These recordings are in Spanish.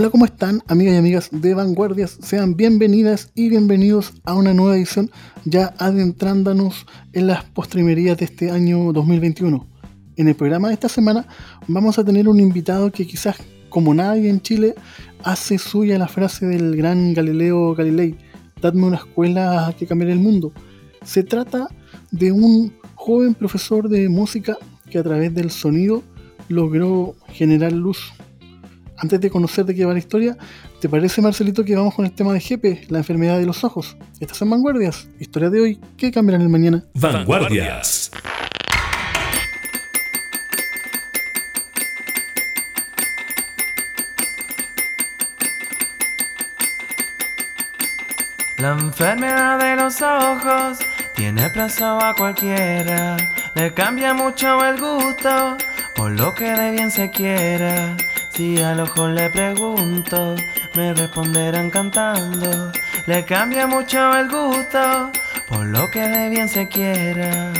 Hola, ¿cómo están amigas y amigas de Vanguardias? Sean bienvenidas y bienvenidos a una nueva edición ya adentrándonos en las postrimerías de este año 2021. En el programa de esta semana vamos a tener un invitado que quizás como nadie en Chile hace suya la frase del gran Galileo Galilei, dadme una escuela que cambiará el mundo. Se trata de un joven profesor de música que a través del sonido logró generar luz. Antes de conocer de qué va la historia, ¿te parece Marcelito que vamos con el tema de Jepe, la enfermedad de los ojos? Estas son vanguardias, historia de hoy, ¿qué cambiarán el mañana? Vanguardias. La enfermedad de los ojos tiene preso a cualquiera, le cambia mucho el gusto por lo que de bien se quiera. Si al ojo le pregunto, me responderán cantando. Le cambia mucho el gusto por lo que de bien se quiera.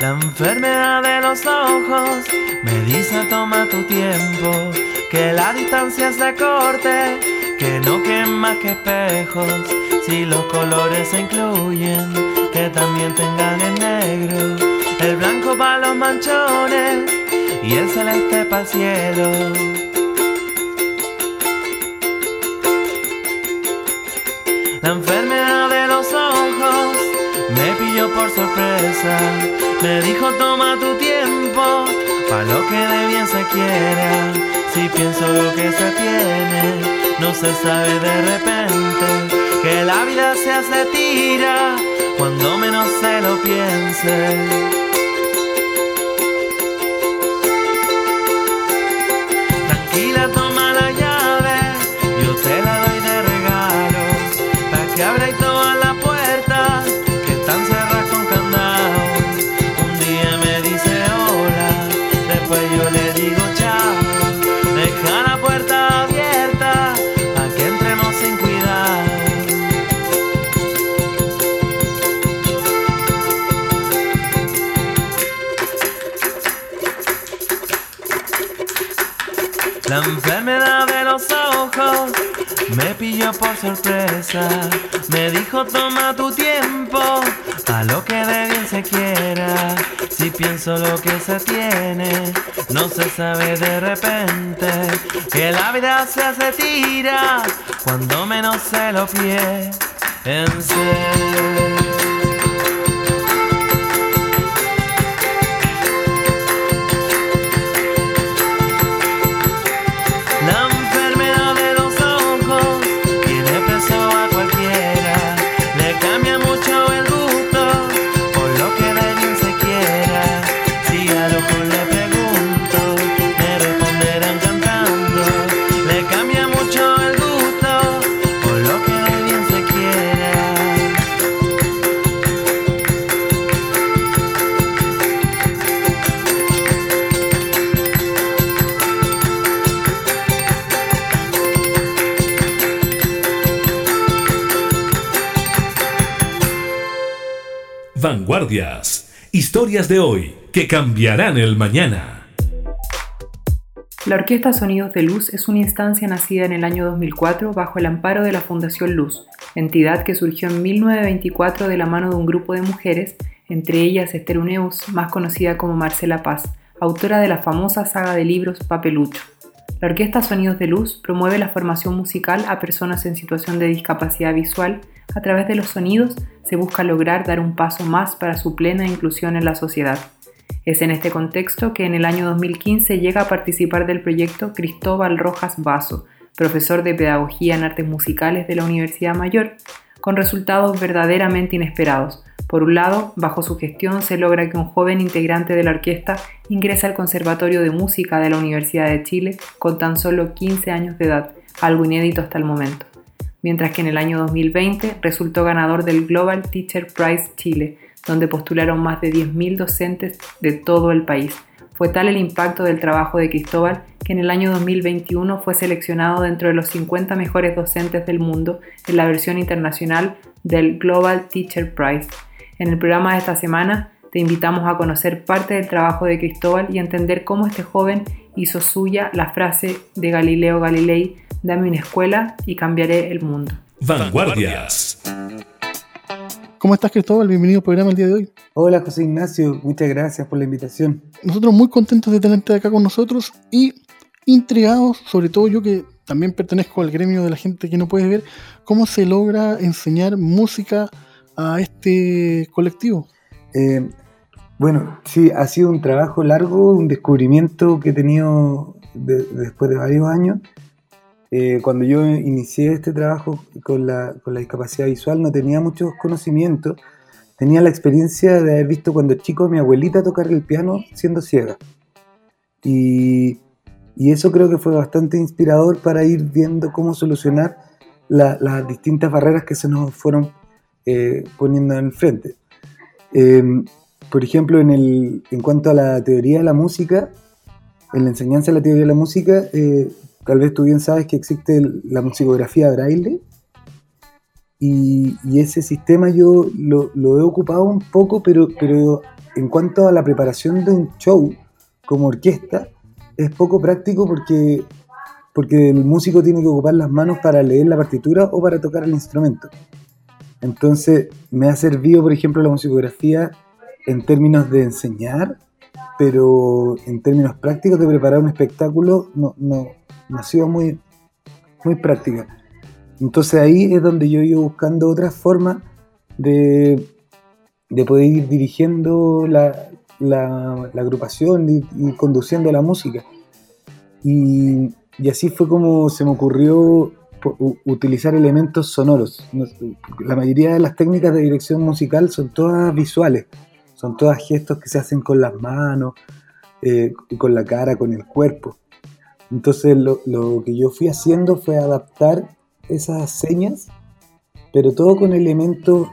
La enfermedad de los ojos me dice toma tu tiempo, que la distancia se corte, que no quema que espejos, si los colores se incluyen, que también tengan el negro, el blanco para los manchones y el celeste para el cielo. La enfermedad de los ojos me pilló por sorpresa, me dijo toma tu tiempo, para lo que de bien se quiera, si pienso lo que se tiene, no se sabe de repente, que la vida se hace tira cuando menos se lo piense. Tranquila, toma la llave, yo te la doy de regalo, para que abra y todas La enfermedad de los ojos me pilló por sorpresa. Me dijo toma tu tiempo, a lo que de bien se quiera. Si pienso lo que se tiene, no se sabe de repente. Que la vida se hace tira cuando menos se lo piense. La Historias de hoy que cambiarán el mañana. La Orquesta Sonidos de Luz es una instancia nacida en el año 2004 bajo el amparo de la Fundación Luz, entidad que surgió en 1924 de la mano de un grupo de mujeres, entre ellas Esther Uneus, más conocida como Marcela Paz, autora de la famosa saga de libros Papelucho. La Orquesta Sonidos de Luz promueve la formación musical a personas en situación de discapacidad visual. A través de los sonidos se busca lograr dar un paso más para su plena inclusión en la sociedad. Es en este contexto que en el año 2015 llega a participar del proyecto Cristóbal Rojas Vaso, profesor de Pedagogía en Artes Musicales de la Universidad Mayor, con resultados verdaderamente inesperados, Por un lado, bajo su gestión se logra que un joven integrante de la orquesta ingrese al Conservatorio de Música de la Universidad de Chile con tan solo 15 años de edad, algo inédito hasta el momento. Mientras que en el año 2020 resultó ganador del Global Teacher Prize Chile, donde postularon más de 10.000 docentes de todo el país. Fue tal el impacto del trabajo de Cristóbal que en el año 2021 fue seleccionado dentro de los 50 mejores docentes del mundo en la versión internacional del Global Teacher Prize. En el programa de esta semana te invitamos a conocer parte del trabajo de Cristóbal y entender cómo este joven hizo suya la frase de Galileo Galilei, dame una escuela y cambiaré el mundo. Vanguardias. ¿Cómo estás Cristóbal? Bienvenido al programa el día de hoy. Hola José Ignacio, muchas gracias por la invitación. Nosotros muy contentos de tenerte acá con nosotros y intrigados, sobre todo yo que también pertenezco al gremio de la gente que no puede ver, cómo se logra enseñar música a este colectivo? Eh, bueno, sí, ha sido un trabajo largo, un descubrimiento que he tenido después de varios años. Eh, cuando yo inicié este trabajo con la, con la, discapacidad visual no tenía muchos conocimientos. Tenía la experiencia de haber visto cuando chico a mi abuelita tocar el piano siendo ciega. Y, y eso creo que fue bastante inspirador para ir viendo cómo solucionar las distintas barreras que se nos fueron eh, poniendo en frente. Eh, por ejemplo, en, el, en cuanto a la teoría de la música, en la enseñanza de la teoría de la música, eh, tal vez tú bien sabes que existe la musicografía braille, y, y, ese sistema yo lo, lo, he ocupado un poco, pero, pero en cuanto a la preparación de un show como orquesta, es poco práctico porque, porque el músico tiene que ocupar las manos para leer la partitura o para tocar el instrumento. Entonces me ha servido, por ejemplo, la musicografía en términos de enseñar, pero en términos prácticos de preparar un espectáculo no, no, ha sido muy, muy práctica. Entonces ahí es donde yo ido buscando otras formas de, de poder ir dirigiendo la, la, agrupación y, conduciendo la música. Y, y así fue como se me ocurrió utilizar elementos sonoros. La mayoría de las técnicas de dirección musical son todas visuales, son todas gestos que se hacen con las manos, eh, con la cara, con el cuerpo. Entonces lo, que yo fui haciendo fue adaptar esas señas, pero todo con elementos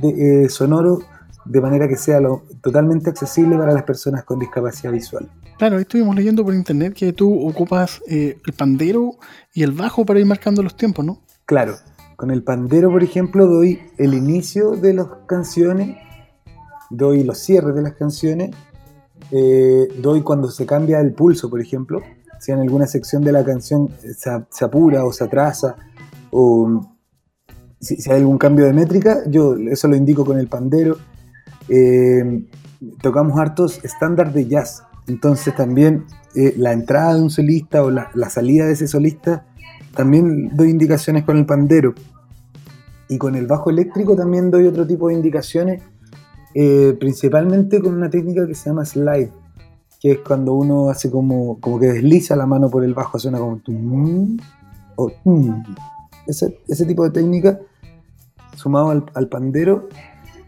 de, eh, sonoros de manera que sea lo, totalmente accesible para las personas con discapacidad visual. Claro, estuvimos leyendo por internet que tú ocupas eh, el pandero y el bajo para ir marcando los tiempos, ¿no? Claro, con el pandero, por ejemplo, doy el inicio de las canciones, doy los cierres de las canciones, eh, doy cuando se cambia el pulso, por ejemplo, si en alguna sección de la canción se, apura o se atrasa, o si, hay algún cambio de métrica, yo eso lo indico con el pandero. Eh, tocamos hartos estándar de jazz, entonces también eh, la entrada de un solista o la, salida de ese solista, también doy indicaciones con el pandero. Y con el bajo eléctrico también doy otro tipo de indicaciones, eh, principalmente con una técnica que se llama slide, que es cuando uno hace como, como que desliza la mano por el bajo, suena como o ese, ese, tipo de técnica, sumado al, pandero,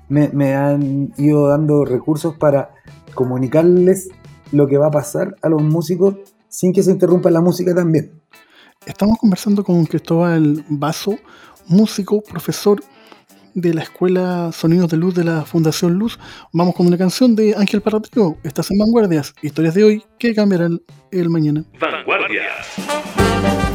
me, me han ido dando recursos para comunicarles lo que va a pasar a los músicos sin que se interrumpa la música también. Estamos conversando con Cristóbal Vaso, músico, profesor de la Escuela Sonidos de Luz de la Fundación Luz. Vamos con una canción de Ángel Parrateo. Estás en Vanguardias, historias de hoy que cambiarán el mañana. Vanguardias.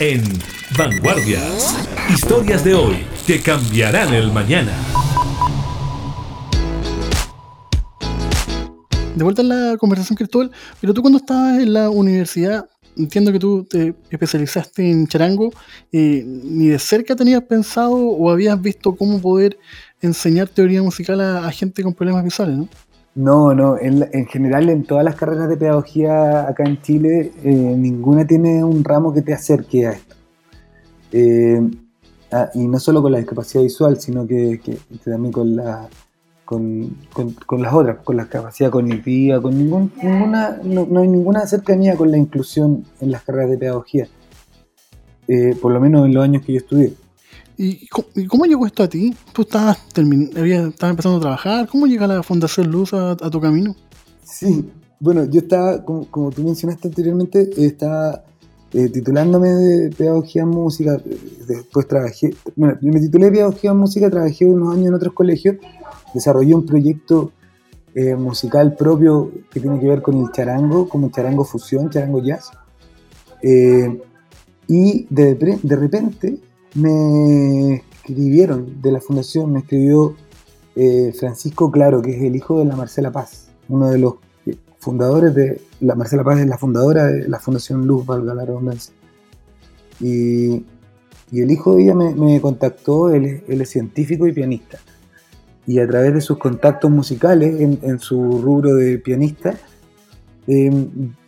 En Vanguardias. Historias de hoy que cambiarán el mañana. De vuelta en la conversación, Cristóbal, pero tú cuando estabas en la universidad, entiendo que tú te especializaste en charango, eh, ni de cerca tenías pensado o habías visto cómo poder enseñar teoría musical a, gente con problemas visuales, ¿no? No, no, en, en, general en todas las carreras de pedagogía acá en Chile, eh, ninguna tiene un ramo que te acerque a esto. Eh, ah, y no solo con la discapacidad visual, sino que, también con, la, con, las otras, con la capacidad cognitiva, con ninguna, no, hay ninguna cercanía con la inclusión en las carreras de pedagogía, eh, por lo menos en los años que yo estudié. ¿Y cómo, llegó esto a ti? ¿Tú estabas, estabas empezando a trabajar? ¿Cómo llega la Fundación Luz a, tu camino? Sí, bueno, yo estaba, como, tú mencionaste anteriormente, estaba eh, titulándome de Pedagogía en Música, después trabajé, bueno, me titulé Pedagogía en Música, trabajé unos años en otros colegios, desarrollé un proyecto eh, musical propio que tiene que ver con el charango, como charango fusión, charango jazz. Eh, y de repente me escribieron de la fundación, me escribió eh, Francisco Claro, que es el hijo de la Marcela Paz, uno de los fundadores de la Marcela Paz es la fundadora de la Fundación Luz, valga la. Y, el hijo de ella me, contactó, él, es científico y pianista. Y a través de sus contactos musicales en, su rubro de pianista, eh,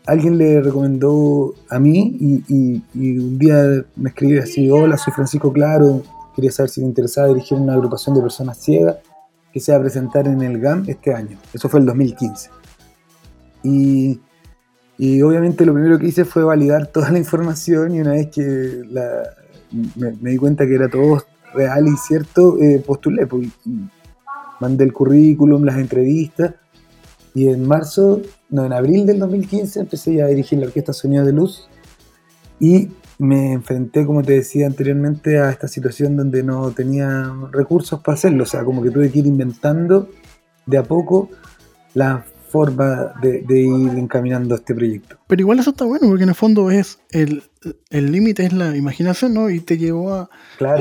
alguien le recomendó a mí y, un día me escribió así, hola, soy Francisco Claro, quería saber si te interesaba dirigir una agrupación de personas ciegas que se va a presentar en el GAM este año. Eso fue el 2015. Y, obviamente lo primero que hice fue validar toda la información y una vez que me, di cuenta que era todo real y cierto, eh, postulé, pues, mandé el currículum, las entrevistas y en marzo, no, en abril del 2015 empecé a dirigir la Orquesta Sonido de Luz y me enfrenté, como te decía anteriormente, a esta situación donde no tenía recursos para hacerlo. O sea, como que tuve que ir inventando de a poco la forma de, ir encaminando este proyecto. Pero igual eso está bueno, porque en el fondo es el límite es la imaginación, ¿no? Y te llevó a,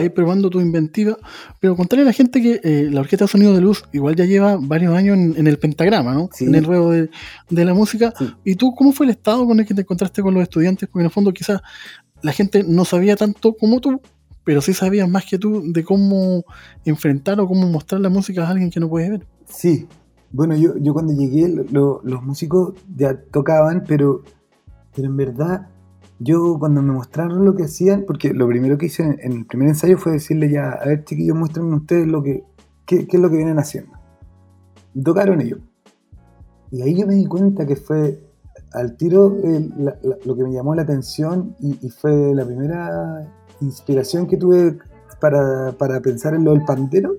ir probando tu inventiva. Pero contarle a la gente que eh, la Orquesta de Sonido de Luz igual ya lleva varios años en, el pentagrama, ¿no? En el ruedo de, la música. ¿Y tú cómo fue el estado con el que te encontraste con los estudiantes? Porque en el fondo quizás la gente no sabía tanto como tú, pero sí sabía más que tú de cómo enfrentar o cómo mostrar la música a alguien que no puede ver. Sí, bueno, yo, yo cuando llegué, los músicos ya tocaban, pero, pero en verdad, yo cuando me mostraron lo que hacían, porque lo primero que hice en, el primer ensayo fue decirle ya, a ver chiquillos, muéstrenme ustedes lo que, qué, es lo que vienen haciendo. Y tocaron ellos. Y ahí yo me di cuenta que fue al tiro lo que me llamó la atención y, fue la primera inspiración que tuve para, para pensar en lo del pandero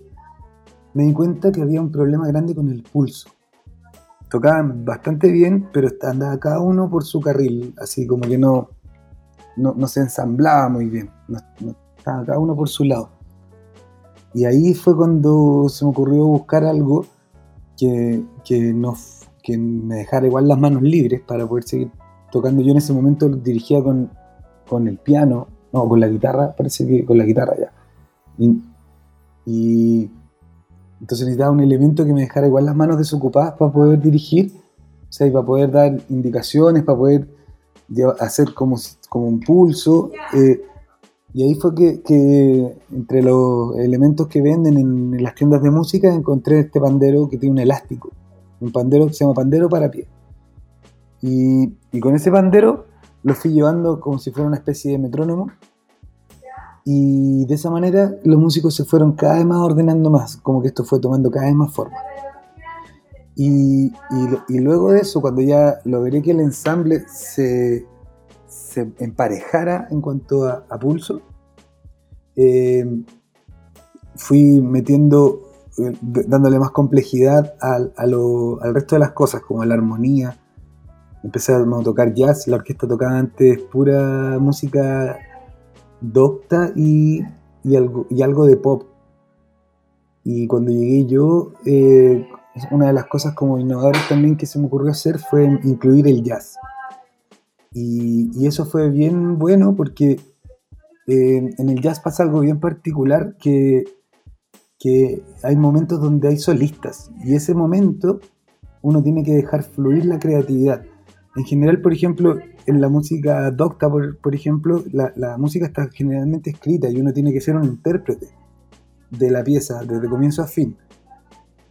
me di cuenta que había un problema grande con el pulso. Tocaban bastante bien, pero andaba cada uno por su carril, así como que no, no, se ensamblaba muy bien, estaba cada uno por su lado. Y ahí fue cuando se me ocurrió buscar algo que, que me dejara igual las manos libres para poder seguir tocando. Yo en ese momento dirigía con, con el piano, no, con la guitarra, parece que con la guitarra ya. y entonces necesitaba un elemento que me dejara igual las manos desocupadas para poder dirigir, o sea, y para poder dar indicaciones, para poder hacer como, como un pulso. Eh, y ahí fue que, entre los elementos que venden en, las tiendas de música encontré este pandero que tiene un elástico, un pandero que se llama pandero para pie. Y, y con ese pandero lo fui llevando como si fuera una especie de metrónomo y de esa manera los músicos se fueron cada vez más ordenando más, como que esto fue tomando cada vez más forma. Y, y, luego de eso, cuando ya logré que el ensamble se, se emparejara en cuanto a, pulso, eh, fui metiendo, eh, dándole más complejidad al, al resto de las cosas, como la armonía. Empecé a tocar jazz, la orquesta tocaba antes pura música docta y, algo, y algo de pop. Y cuando llegué yo, eh, una de las cosas como innovadoras también que se me ocurrió hacer fue incluir el jazz. Y, eso fue bien bueno porque eh, en el jazz pasa algo bien particular que, que hay momentos donde hay solistas y ese momento uno tiene que dejar fluir la creatividad. En general, por ejemplo, en la música docta, por, ejemplo, la, música está generalmente escrita y uno tiene que ser un intérprete de la pieza desde comienzo a fin.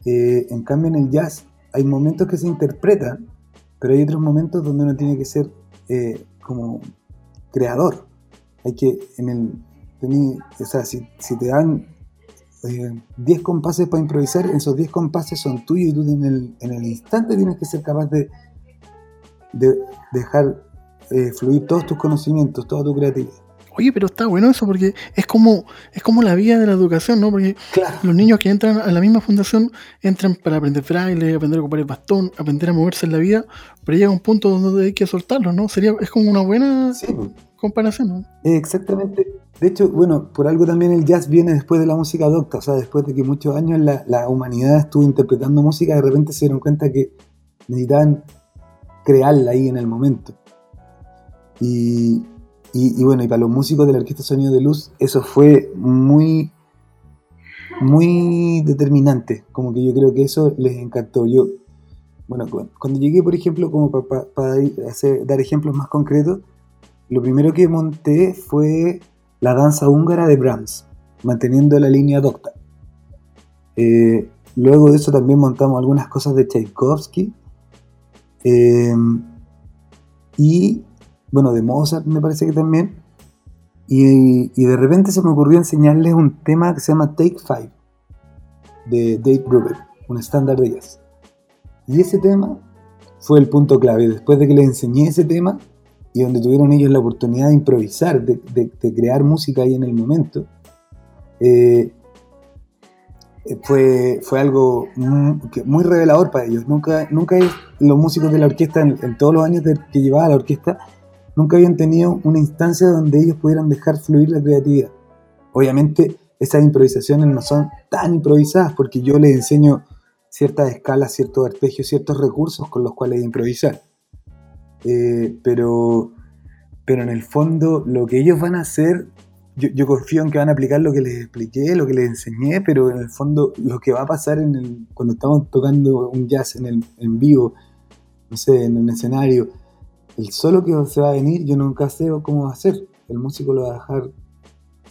Eh, en cambio, en el jazz hay momentos que se interpretan, pero hay otros momentos donde uno tiene que ser eh, como creador. Hay que, en el, o sea, si, te dan 10 eh, compases para improvisar, esos 10 compases son tuyos y tú en el, en el instante tienes que ser capaz de, de dejar eh, fluir todos tus conocimientos, toda tu creatividad. Oye, pero está bueno eso porque es como, es como la vía de la educación, ¿no? Porque los niños que entran a la misma fundación entran para aprender fraile, aprender a ocupar el bastón, aprender a moverse en la vida, pero llega un punto donde hay que soltarlo, ¿no? Sería, es como una buena comparación, ¿no? Exactamente. De hecho, bueno, por algo también el jazz viene después de la música docta, o sea, después de que muchos años la, la humanidad estuvo interpretando música, de repente se dieron cuenta que necesitaban crearla ahí en el momento. Y, y, bueno, y para los músicos de la Orquesta Sonido de Luz, eso fue muy, muy determinante. Como que yo creo que eso les encantó. Yo, bueno, cuando llegué, por ejemplo, como para, dar ejemplos más concretos, lo primero que monté fue la danza húngara de Brahms, manteniendo la línea docta. Eh, luego de eso también montamos algunas cosas de Tchaikovsky. Eh, y bueno, de Mozart me parece que también. Y, de repente se me ocurrió enseñarles un tema que se llama Take Five de Dave Brubeck, un estándar de jazz. Y ese tema fue el punto clave. Después de que les enseñé ese tema y donde tuvieron ellos la oportunidad de improvisar, de, crear música ahí en el momento, eh, fue, fue algo muy, revelador para ellos. Nunca, nunca los músicos de la orquesta, en, todos los años que llevaba la orquesta, nunca habían tenido una instancia donde ellos pudieran dejar fluir la creatividad. Obviamente esas improvisaciones no son tan improvisadas porque yo les enseño ciertas escalas, ciertos arpegios, ciertos recursos con los cuales improvisar. Eh, pero, pero en el fondo lo que ellos van a hacer, yo, confío en que van a aplicar lo que les expliqué, lo que les enseñé, pero en el fondo lo que va a pasar en el, cuando estamos tocando un jazz en, el, en vivo, no sé, en un escenario, el solo que se va a venir, yo nunca sé cómo va a ser. El músico lo va a dejar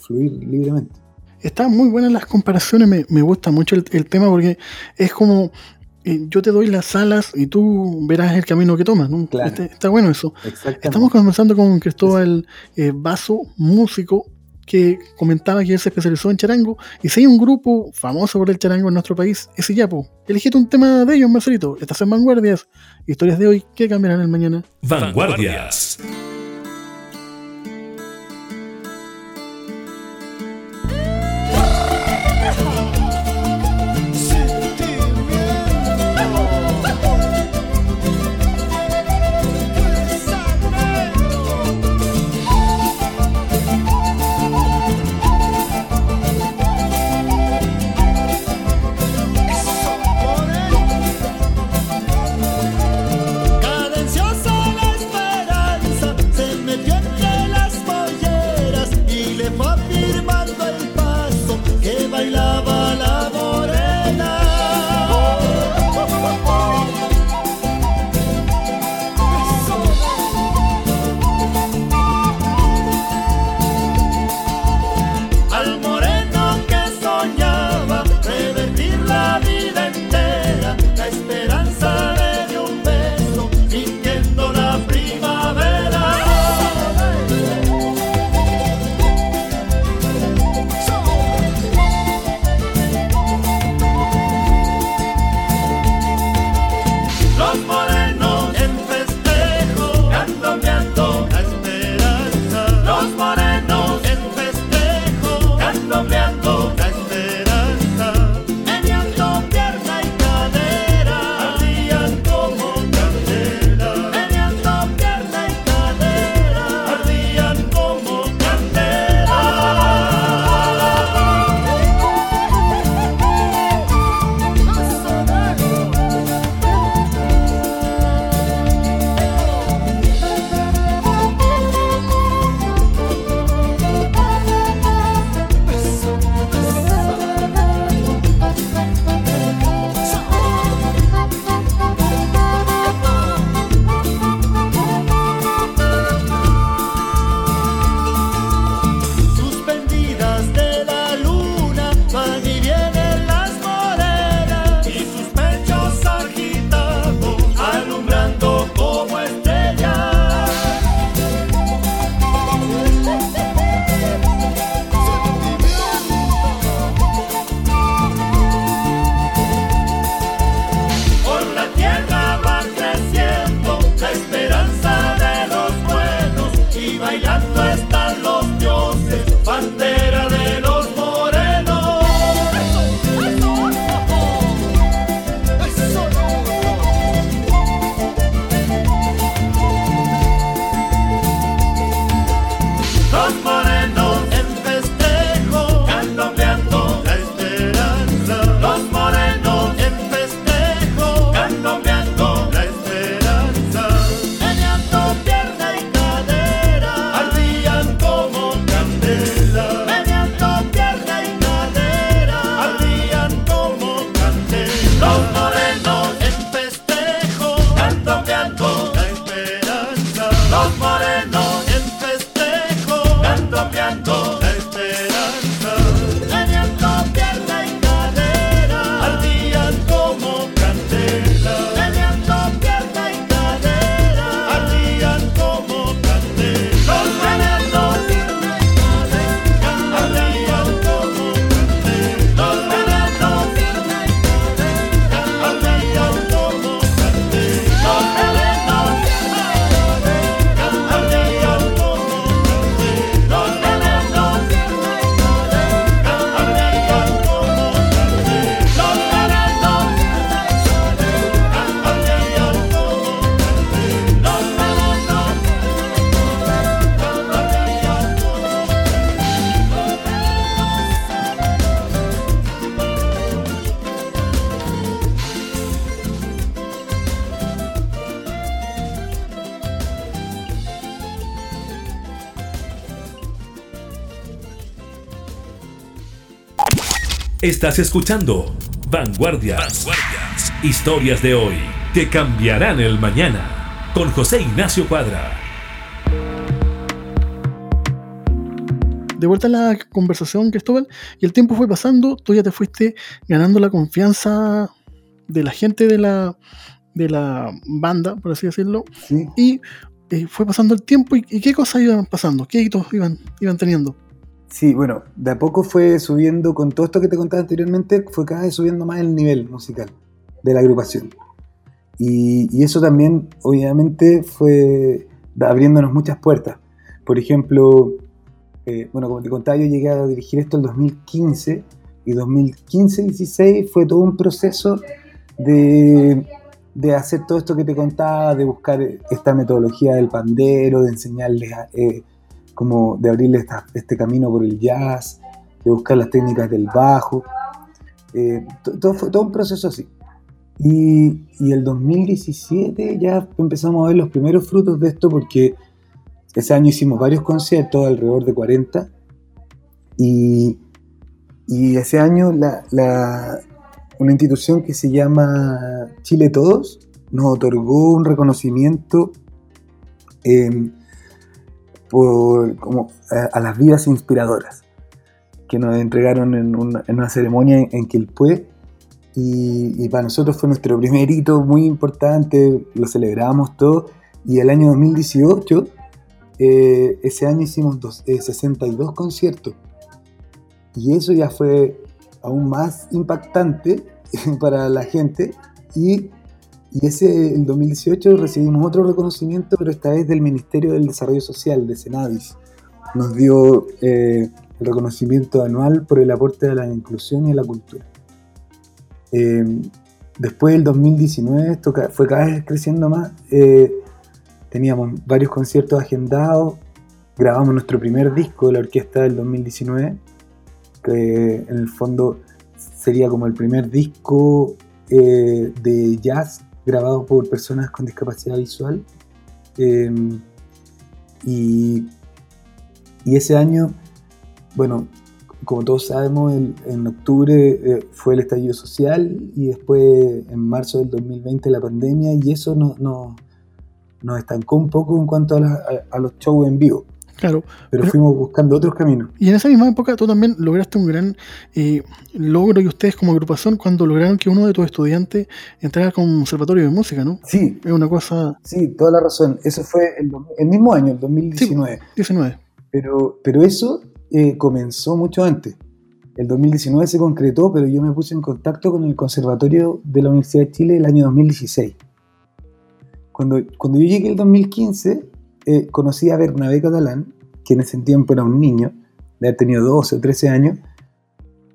fluir libremente. Están muy buenas las comparaciones, me, gusta mucho el, tema porque es como eh, yo te doy las alas y tú verás el camino que tomas. ¿no? Este, está bueno eso. Estamos conversando con Cristóbal eh, Vaso, músico que comentaba que él se especializó en charango. Y si hay un grupo famoso por el charango en nuestro país, es Iyapo. Elegiste un tema de ellos, Marcelito. Estás en Vanguardias. Historias de hoy que cambiarán el mañana. Vanguardias. Estás escuchando Vanguardias. Vanguardias. Historias de hoy que cambiarán el mañana. Con José Ignacio Cuadra. De vuelta a la conversación, Cristóbal, y el tiempo fue pasando, tú ya te fuiste ganando la confianza de la gente de la, de la banda, por así decirlo, Sí. y eh, fue pasando el tiempo y, y qué cosas iban pasando, qué hitos iban, iban teniendo. Sí, bueno, de a poco fue subiendo, con todo esto que te contaba anteriormente, fue cada vez subiendo más el nivel musical de la agrupación. Y, eso también, obviamente, fue abriéndonos muchas puertas. Por ejemplo, eh, bueno, como te contaba, yo llegué a dirigir esto en 2015, y 2015-16 fue todo un proceso de, de hacer todo esto que te contaba, de buscar esta metodología del pandero, de enseñarles a, eh, como de abrirle esta- este camino por el jazz, de buscar las técnicas del bajo. Eh, to- todo fue todo un proceso así. Y, y el 2017 ya empezamos a ver los primeros frutos de esto porque ese año hicimos varios conciertos, alrededor de 40, y, y ese año la, la- una institución que se llama Chile Todos nos otorgó un reconocimiento eh, como, a, las vidas inspiradoras que nos entregaron en una, ceremonia en, en y, para nosotros fue nuestro primer hito muy importante, lo celebramos todo. Y el año 2018, eh, ese año hicimos dos- eh, 62 conciertos. Y eso ya fue aún más impactante para la gente. Y, y ese el 2018 recibimos otro reconocimiento pero esta vez del Ministerio del Desarrollo Social de Senadis nos dio eh, el reconocimiento anual por el aporte a la inclusión y a la cultura. Eh, después del 2019 esto fue cada vez creciendo más. eh, teníamos varios conciertos agendados, grabamos nuestro primer disco de la orquesta del 2019, que en el fondo sería como el primer disco de jazz grabado por personas con discapacidad visual. Eh, y, ese año, bueno, como todos sabemos, en octubre eh, fue el estallido social y después en marzo del 2020 la pandemia y eso nos, nos estancó un poco en cuanto a los shows en vivo, Claro, pero Pero- fuimos buscando otros caminos. y en esa misma época tú también lograste un gran eh, logro y ustedes como agrupación cuando lograron que uno de tus estudiantes entrara un conservatorio de música, ¿no? Sí, Es una cosa sí, toda la razón. Eso fue el, mismo año, el 2019. 19. Pero, pero eso eh, comenzó mucho antes. El 2019 se concretó, pero yo me puse en contacto con el Conservatorio de la Universidad de Chile el año 2016. Cuando, cuando yo llegué el 2015, eh, conocí a Bernabé Catalán, que en ese tiempo era un niño, de haber tenido 12 o 13 años,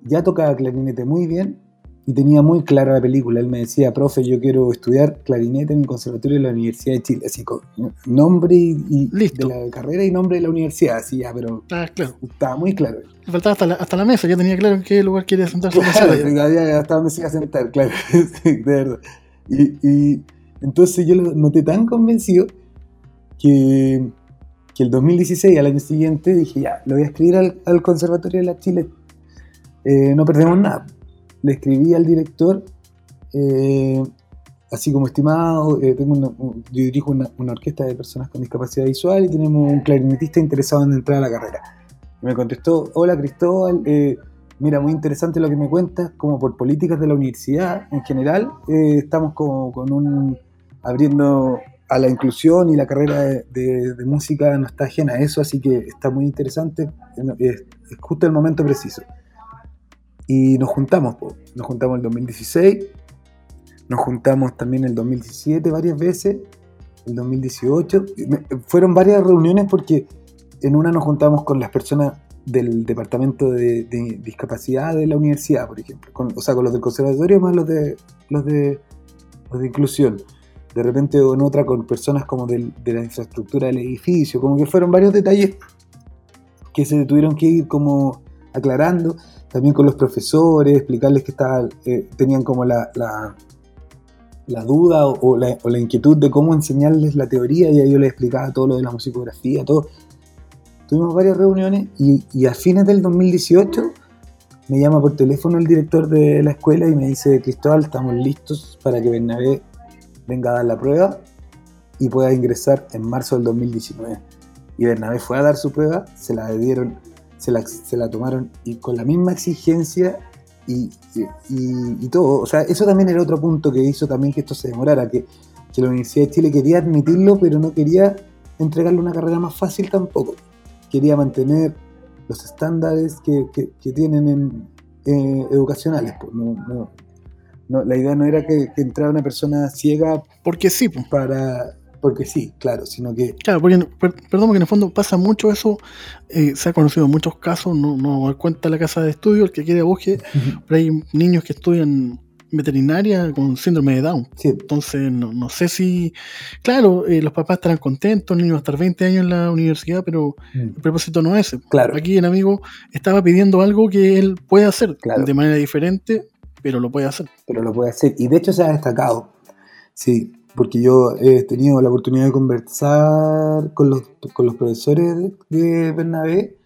ya tocaba clarinete muy bien y tenía muy clara la película. Él me decía, profe, yo quiero estudiar clarinete en el Conservatorio de la Universidad de Chile, así con nombre y, y Listo. de la carrera y nombre de la universidad, así ya, pero Ah, claro. estaba muy claro. Le faltaba hasta la, hasta la mesa, ya tenía claro en qué lugar quería sentarse. en la Claro, sabía hasta dónde se iba a sentar, claro, sí, de verdad. Y, y entonces yo lo noté tan convencido que, que el 2016, al año siguiente, dije, ya, lo voy a escribir al, Conservatorio de la Chile, Eh, no perdemos nada. Le escribí al director, eh, así como estimado, eh, tengo yo dirijo una, orquesta de personas con discapacidad visual y tenemos un clarinetista interesado en entrar a la carrera. Me contestó, hola Cristóbal, mira, muy interesante lo que me cuentas, como por políticas de la universidad en general, estamos como con un, abriendo a la inclusión y la carrera de, de- de música no está ajena a eso, así que está muy interesante, es, justo el momento preciso. Y nos juntamos, po. nos juntamos el 2016, nos juntamos también el 2017 varias veces, el 2018, y me- fueron varias reuniones porque en una nos juntamos con las personas del departamento de, de discapacidad de la universidad, por ejemplo, con- o sea, con los del conservatorio más los de los de, los de inclusión. De repente en otra con personas como del- de la infraestructura del edificio, como que fueron varios detalles que se tuvieron que ir como aclarando, también con los profesores, explicarles que estaba, eh, tenían como la, la, la duda o, o la, o la inquietud de cómo enseñarles la teoría y ahí yo les explicaba todo lo de la musicografía, todo. Tuvimos varias reuniones y, y a fines del 2018 me llama por teléfono el director de la escuela y me dice, Cristóbal, estamos listos para que Bernabé venga a dar la prueba y pueda ingresar en marzo del 2019. Y Bernabé fue a dar su prueba, se la dieron, se la, se la tomaron y con la misma exigencia y, y, todo. O sea, eso también era otro punto que hizo también que esto se demorara, que, que la Universidad de Chile quería admitirlo, pero no quería entregarle una carrera más fácil tampoco. Quería mantener los estándares que, que, tienen en, eh, educacionales. Pues. No, la idea no era que, que, entrara una persona ciega. Porque sí, pues. Para, porque sí, claro, sino que... Claro, porque, per, perdón, porque en el fondo pasa mucho eso, eh, se ha conocido muchos casos, no, no cuenta la casa de estudio, el que quiere busque, pero hay niños que estudian veterinaria con síndrome de Down. Sí. Entonces, no, no, sé si. Claro, eh, los papás estarán contentos, el niño va a estar 20 años en la universidad, pero mm. el propósito no es ese. Claro. Aquí el amigo estaba pidiendo algo que él puede hacer claro. de manera diferente, pero lo puede hacer. Pero lo puede hacer. Y de hecho se ha destacado. Sí, porque yo he tenido la oportunidad de conversar con los, con los profesores de, Bernabé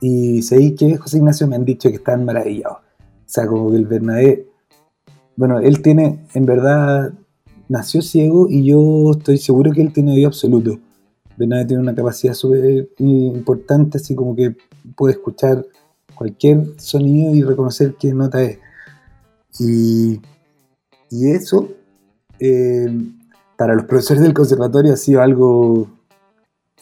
y sé que José Ignacio me han dicho que están maravillados. O sea, como que el Bernabé bueno, él tiene, en verdad, nació ciego y yo estoy seguro que él tiene oído absoluto. Bernabé tiene una capacidad súper importante, así como que puede escuchar cualquier sonido y reconocer qué nota es. Y, y eso, eh, para los profesores del conservatorio ha sido algo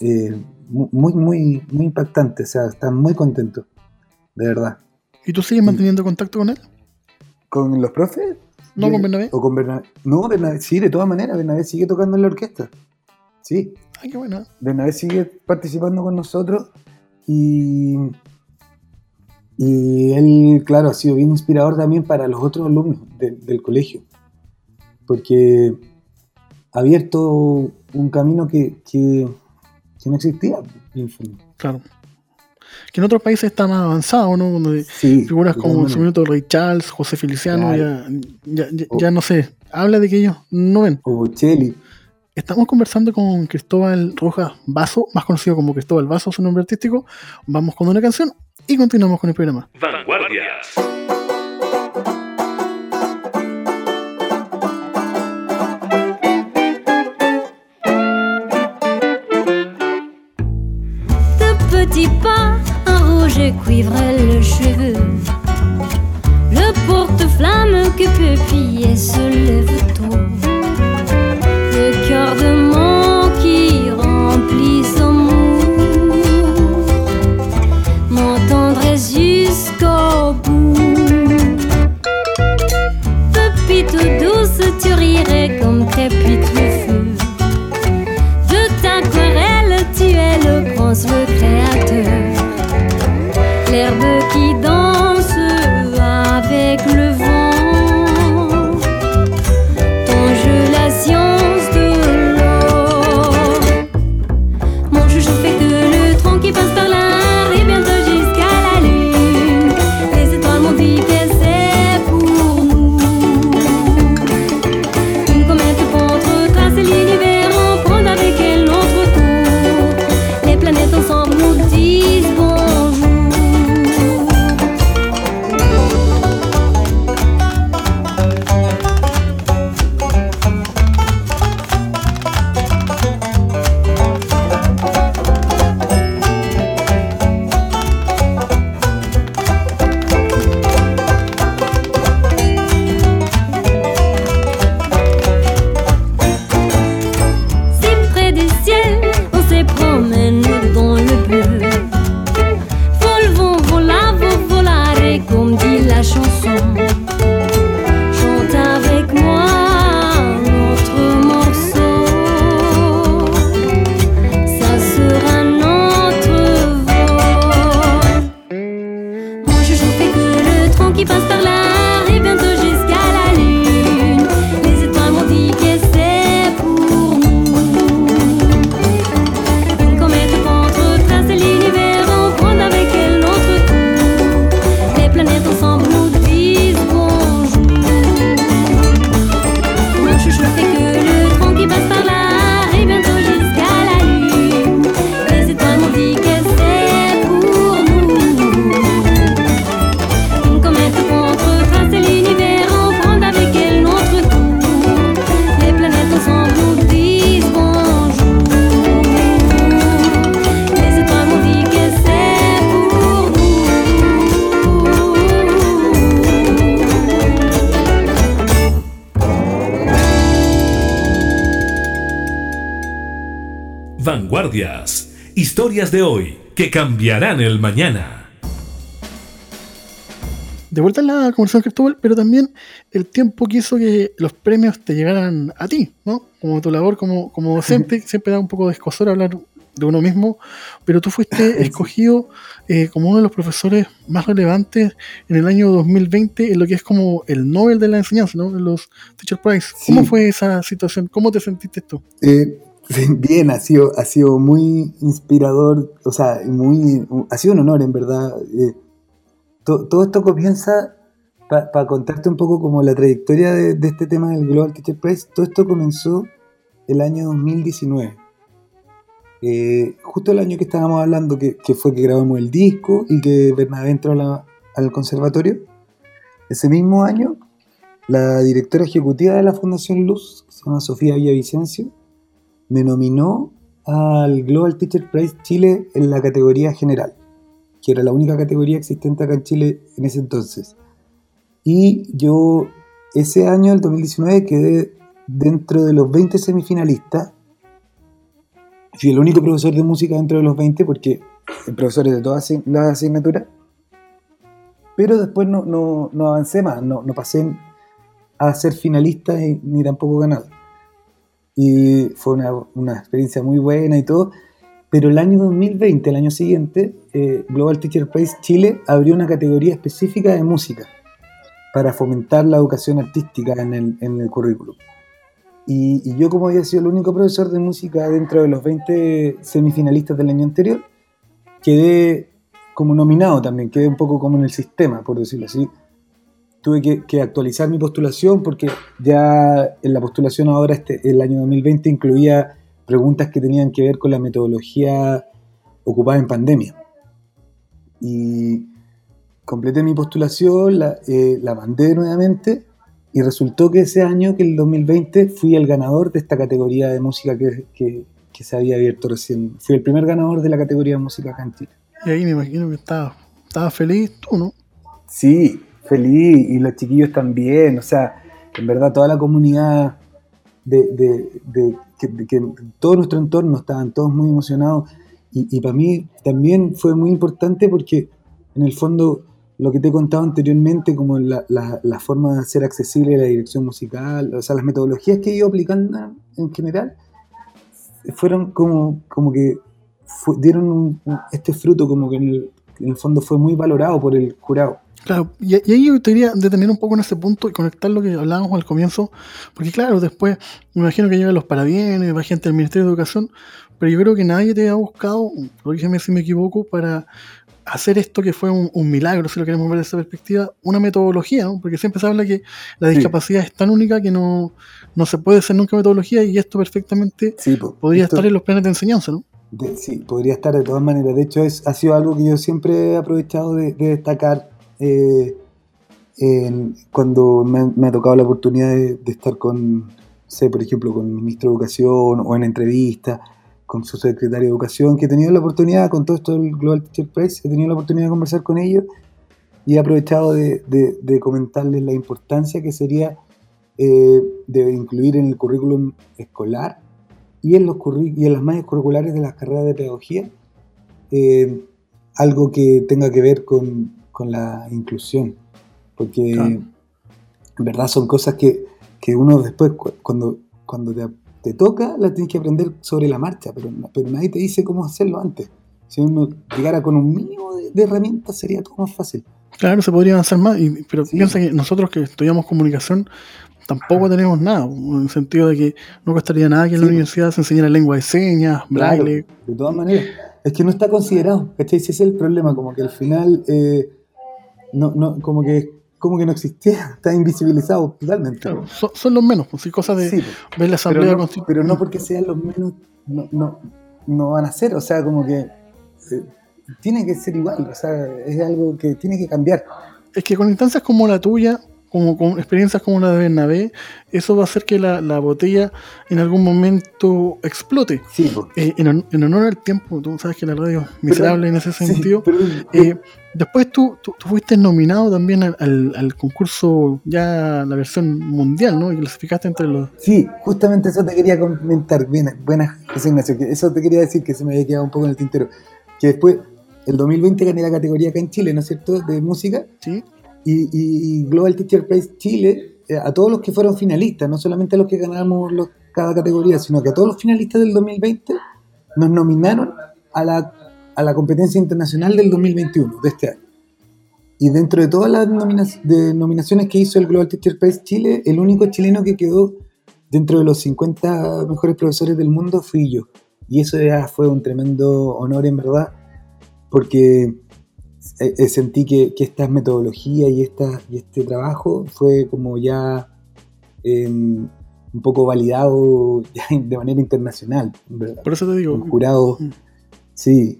eh, muy, muy, muy impactante. O sea, están muy contentos, de verdad. ¿Y tú sigues manteniendo contacto con él? ¿Con los profes? ¿No con Bernabé? ¿O con Bernabé? No, Bernabé, sí, de todas maneras, Bernabé sigue tocando en la orquesta. Sí. Ay, qué bueno. Bernabé sigue participando con nosotros y, y él, claro, ha sido bien inspirador también para los otros alumnos de, del colegio, porque ha abierto un camino que, que, que no existía. Claro que en otros países está más avanzado, ¿no? Donde sí, figuras como en su minuto Rey Charles, José Feliciano, claro. ya, ya, ya, ya, no sé, habla de que ellos no ven. O Bocelli. Estamos conversando con Cristóbal Rojas Vaso, más conocido como Cristóbal Vaso, su nombre artístico. Vamos con una canción y continuamos con el programa. Vanguardias. petit pas, un rouge cuivre le cheveu. Le porte-flamme que peuplier se lève tôt. Historias de hoy que cambiarán el mañana. De vuelta en la conversación Cristóbal, pero también el tiempo quiso que los premios te llegaran a ti, ¿no? Como tu labor como, como docente, siempre da un poco de escosor hablar de uno mismo, pero tú fuiste escogido eh, como uno de los profesores más relevantes en el año 2020 en lo que es como el Nobel de la enseñanza, ¿no? En los Teacher Prize. ¿Cómo fue esa situación? ¿Cómo te sentiste tú? Eh, bien, ha sido, ha sido muy inspirador, o sea, muy, ha sido un honor en verdad. Eh, todo esto comienza, para contarte un poco como la trayectoria de, de este tema del Global Teacher Prize, todo esto comenzó el año 2019 eh, justo el año que estábamos hablando, que, fue que grabamos el disco y que Bernabé entró al conservatorio, ese mismo año, la directora ejecutiva de la Fundación Luz, que se llama Sofía Villavicencio, me nominó al Global Teacher Prize Chile en la categoría general, que era la única categoría existente acá en Chile en ese entonces. Y yo ese año, el 2019, quedé dentro de los 20 semifinalistas fui el único profesor de música dentro de los 20 porque el profesor es de todas las asignaturas. Pero después no, no, no avancé más, no, no, pasé a ser finalista ni tampoco ganado. Y fue una, una, experiencia muy buena y todo. Pero el año 2020, el año siguiente, eh, Global Teacher Prize Chile abrió una categoría específica de música para fomentar la educación artística en el, en el currículum. Y, yo como había sido el único profesor de música dentro de los 20 semifinalistas del año anterior, quedé como nominado también, quedé un poco como en el sistema, por decirlo así. Tuve que, actualizar mi postulación porque ya en la postulación ahora, este, el año 2020, incluía preguntas que tenían que ver con la metodología ocupada en pandemia. Y completé mi postulación, la, eh, la mandé nuevamente y resultó que ese año, que el 2020, fui el ganador de esta categoría de música que, que, se había abierto recién. Fui el primer ganador de la categoría de música argentina. Y ahí me imagino que estaba, estaba feliz tú, ¿no? Sí, feliz y los chiquillos también. O sea, en verdad toda la comunidad de, que, todo nuestro entorno estaban todos muy emocionados. Y, y para mí también fue muy importante porque en el fondo lo que te he contado anteriormente, como la, la, forma de hacer accesible la dirección musical, o sea, las metodologías que he ido aplicando en general, fueron como, como que dieron este fruto, como que en el, fondo fue muy valorado por el jurado. Claro, y, ahí yo te quería detener un poco en ese punto y conectar lo que hablábamos al comienzo, porque claro, después me imagino que llegan los parabienes, va gente del Ministerio de Educación, pero yo creo que nadie te ha buscado, corrígeme si me equivoco, para hacer esto que fue un, milagro, si lo queremos ver desde esa perspectiva, una metodología, ¿no? Porque siempre se habla que la discapacidad es tan única que no, no se puede hacer nunca metodología y esto perfectamente podría estar en los planes de enseñanza, ¿no? sí, podría estar de todas maneras. De hecho, es, ha sido algo que yo siempre he aprovechado de, destacar eh, cuando me, ha tocado la oportunidad de, de estar con, sé, por ejemplo, con el ministro de Educación o en entrevistas con su secretario de Educación, que he tenido la oportunidad, con todo esto del Global Teacher Prize, he tenido la oportunidad de conversar con ellos y he aprovechado de, comentarles la importancia que sería eh, de incluir en el currículum escolar y en, los y en las mallas curriculares de las carreras de pedagogía eh, algo que tenga que ver con, la inclusión. Porque en verdad son cosas que, que uno después, cuando, cuando te te toca, la tienes que aprender sobre la marcha, pero, pero nadie te dice cómo hacerlo antes. Si uno llegara con un mínimo de, herramientas sería todo más fácil. Claro, se podría avanzar más, pero piensa que nosotros que estudiamos comunicación tampoco tenemos nada, en el sentido de que no costaría nada que en la universidad se enseñara lengua de señas, braille. de todas maneras, es que no está considerado, ¿cachai? Ese es el problema, como que al final, eh, no, no, como que como que no existía, está invisibilizado totalmente. Claro, son, los menos, pues, cosas de pues. ver la Asamblea pero Pero no porque sean los menos, no, no, no van a ser, o sea, como que eh, tiene que ser igual, o sea, es algo que tiene que cambiar. Es que con instancias como la tuya, como con experiencias como la de Bernabé, eso va a hacer que la, la botella en algún momento explote. Sí, po. Eh, en, hon- en honor al tiempo, tú sabes que la radio es miserable en ese Sí, sentido. pero- Eh, después tú, tú, tú fuiste nominado también al, al- concurso, ya la versión mundial, ¿no? Y clasificaste entre los... Sí, justamente eso te quería comentar. Bien, buenas, José Ignacio. Eso te quería decir que se me había quedado un poco en el tintero. Que después, el 2020 gané la categoría acá en Chile, ¿no es cierto? De música. ¿sí? Y, y- y Global Teacher Prize Chile, eh, a todos los que fueron finalistas, no solamente a los que ganamos los- cada categoría, sino que a todos los finalistas del 2020 nos nominaron a la, a la competencia internacional del 2021, de este año. Y dentro de todas las nomina- de nominaciones que hizo el Global Teacher Prize Chile, el único chileno que quedó dentro de los 50 mejores profesores del mundo fui yo. Y eso ya fue un tremendo honor en verdad, porque eh, eh, sentí que, que esta metodología y, esta, y este trabajo fue como ya eh, un poco validado ya de manera internacional, ¿verdad? Por eso te digo, Con jurados, Mm. sí,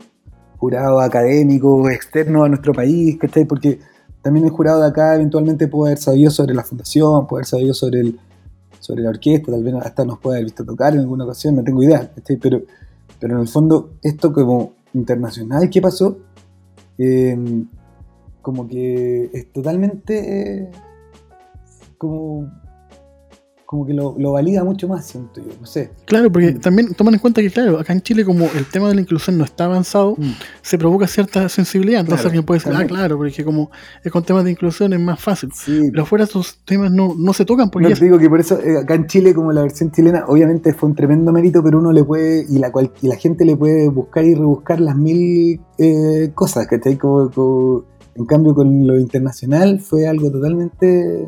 jurados académicos, externos a nuestro país, ¿cachai? Porque también el jurado de acá eventualmente puede haber sabido sobre la fundación, puede haber sabido sobre, el, sobre la orquesta, tal vez hasta nos puede haber visto tocar en alguna ocasión, no tengo idea, ¿cachai? Pero, pero en el fondo, esto como internacional que pasó, eh, como que es totalmente eh, como, como que lo, lo valida mucho más, siento yo, no sé. claro, porque Mm. también toman en cuenta que, claro, acá en Chile como el tema de la inclusión no está avanzado, se provoca cierta sensibilidad. Entonces Claro, alguien puede decir, ah, claro, porque como es con temas de inclusión es más fácil. Sí, Pero afuera esos temas no, no se tocan porque No, te digo que por eso eh, acá en Chile, como la versión chilena, obviamente fue un tremendo mérito, pero uno le puede, y la, cual, y la gente le puede buscar y rebuscar las mil eh, cosas, ¿cachai? Como, como- en cambio, con lo internacional fue algo totalmente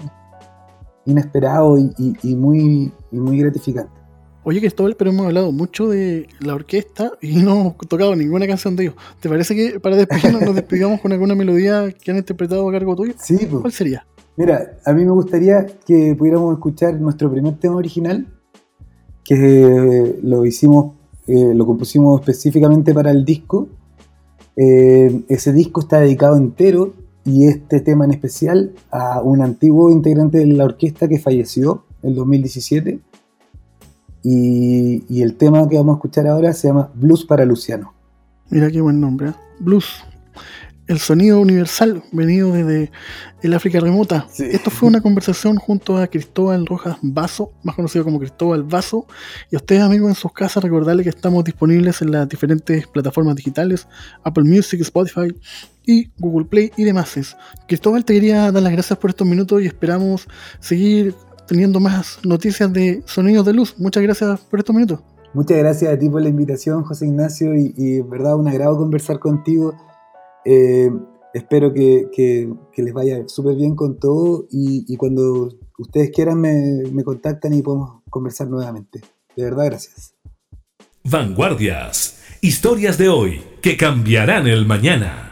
inesperado y, y- y muy, y muy gratificante. Oye, Cristóbal, pero hemos hablado mucho de la orquesta y no hemos tocado ninguna canción de ellos. ¿Te parece que para despedirnos nos despidamos con alguna melodía que han interpretado a cargo tuyo? Sí, pues. ¿Cuál sería? Mira, a mí me gustaría que pudiéramos escuchar nuestro primer tema original, que lo hicimos, eh, lo compusimos específicamente para el disco. Eh, ese disco está dedicado entero y este tema en especial a un antiguo integrante de la orquesta que falleció en 2017. Y, y el tema que vamos a escuchar ahora se llama Blues para Luciano. Mira qué buen nombre. ¿eh? Blues. El sonido universal venido desde el África remota. Sí. Esto fue una conversación junto a Cristóbal Rojas Vaso, más conocido como Cristóbal Vaso. Y a ustedes, amigos, en sus casas, recordarles que estamos disponibles en las diferentes plataformas digitales: Apple Music, Spotify y Google Play y demás. Cristóbal, te quería dar las gracias por estos minutos y esperamos seguir teniendo más noticias de sonidos de luz. Muchas gracias por estos minutos. Muchas gracias a ti por la invitación, José Ignacio, y, y verdad un agrado conversar contigo. Eh, espero que, les vaya súper bien con todo y, y cuando ustedes quieran me, me contactan y podemos conversar nuevamente. De verdad, gracias. Vanguardias. Historias de hoy que cambiarán el mañana.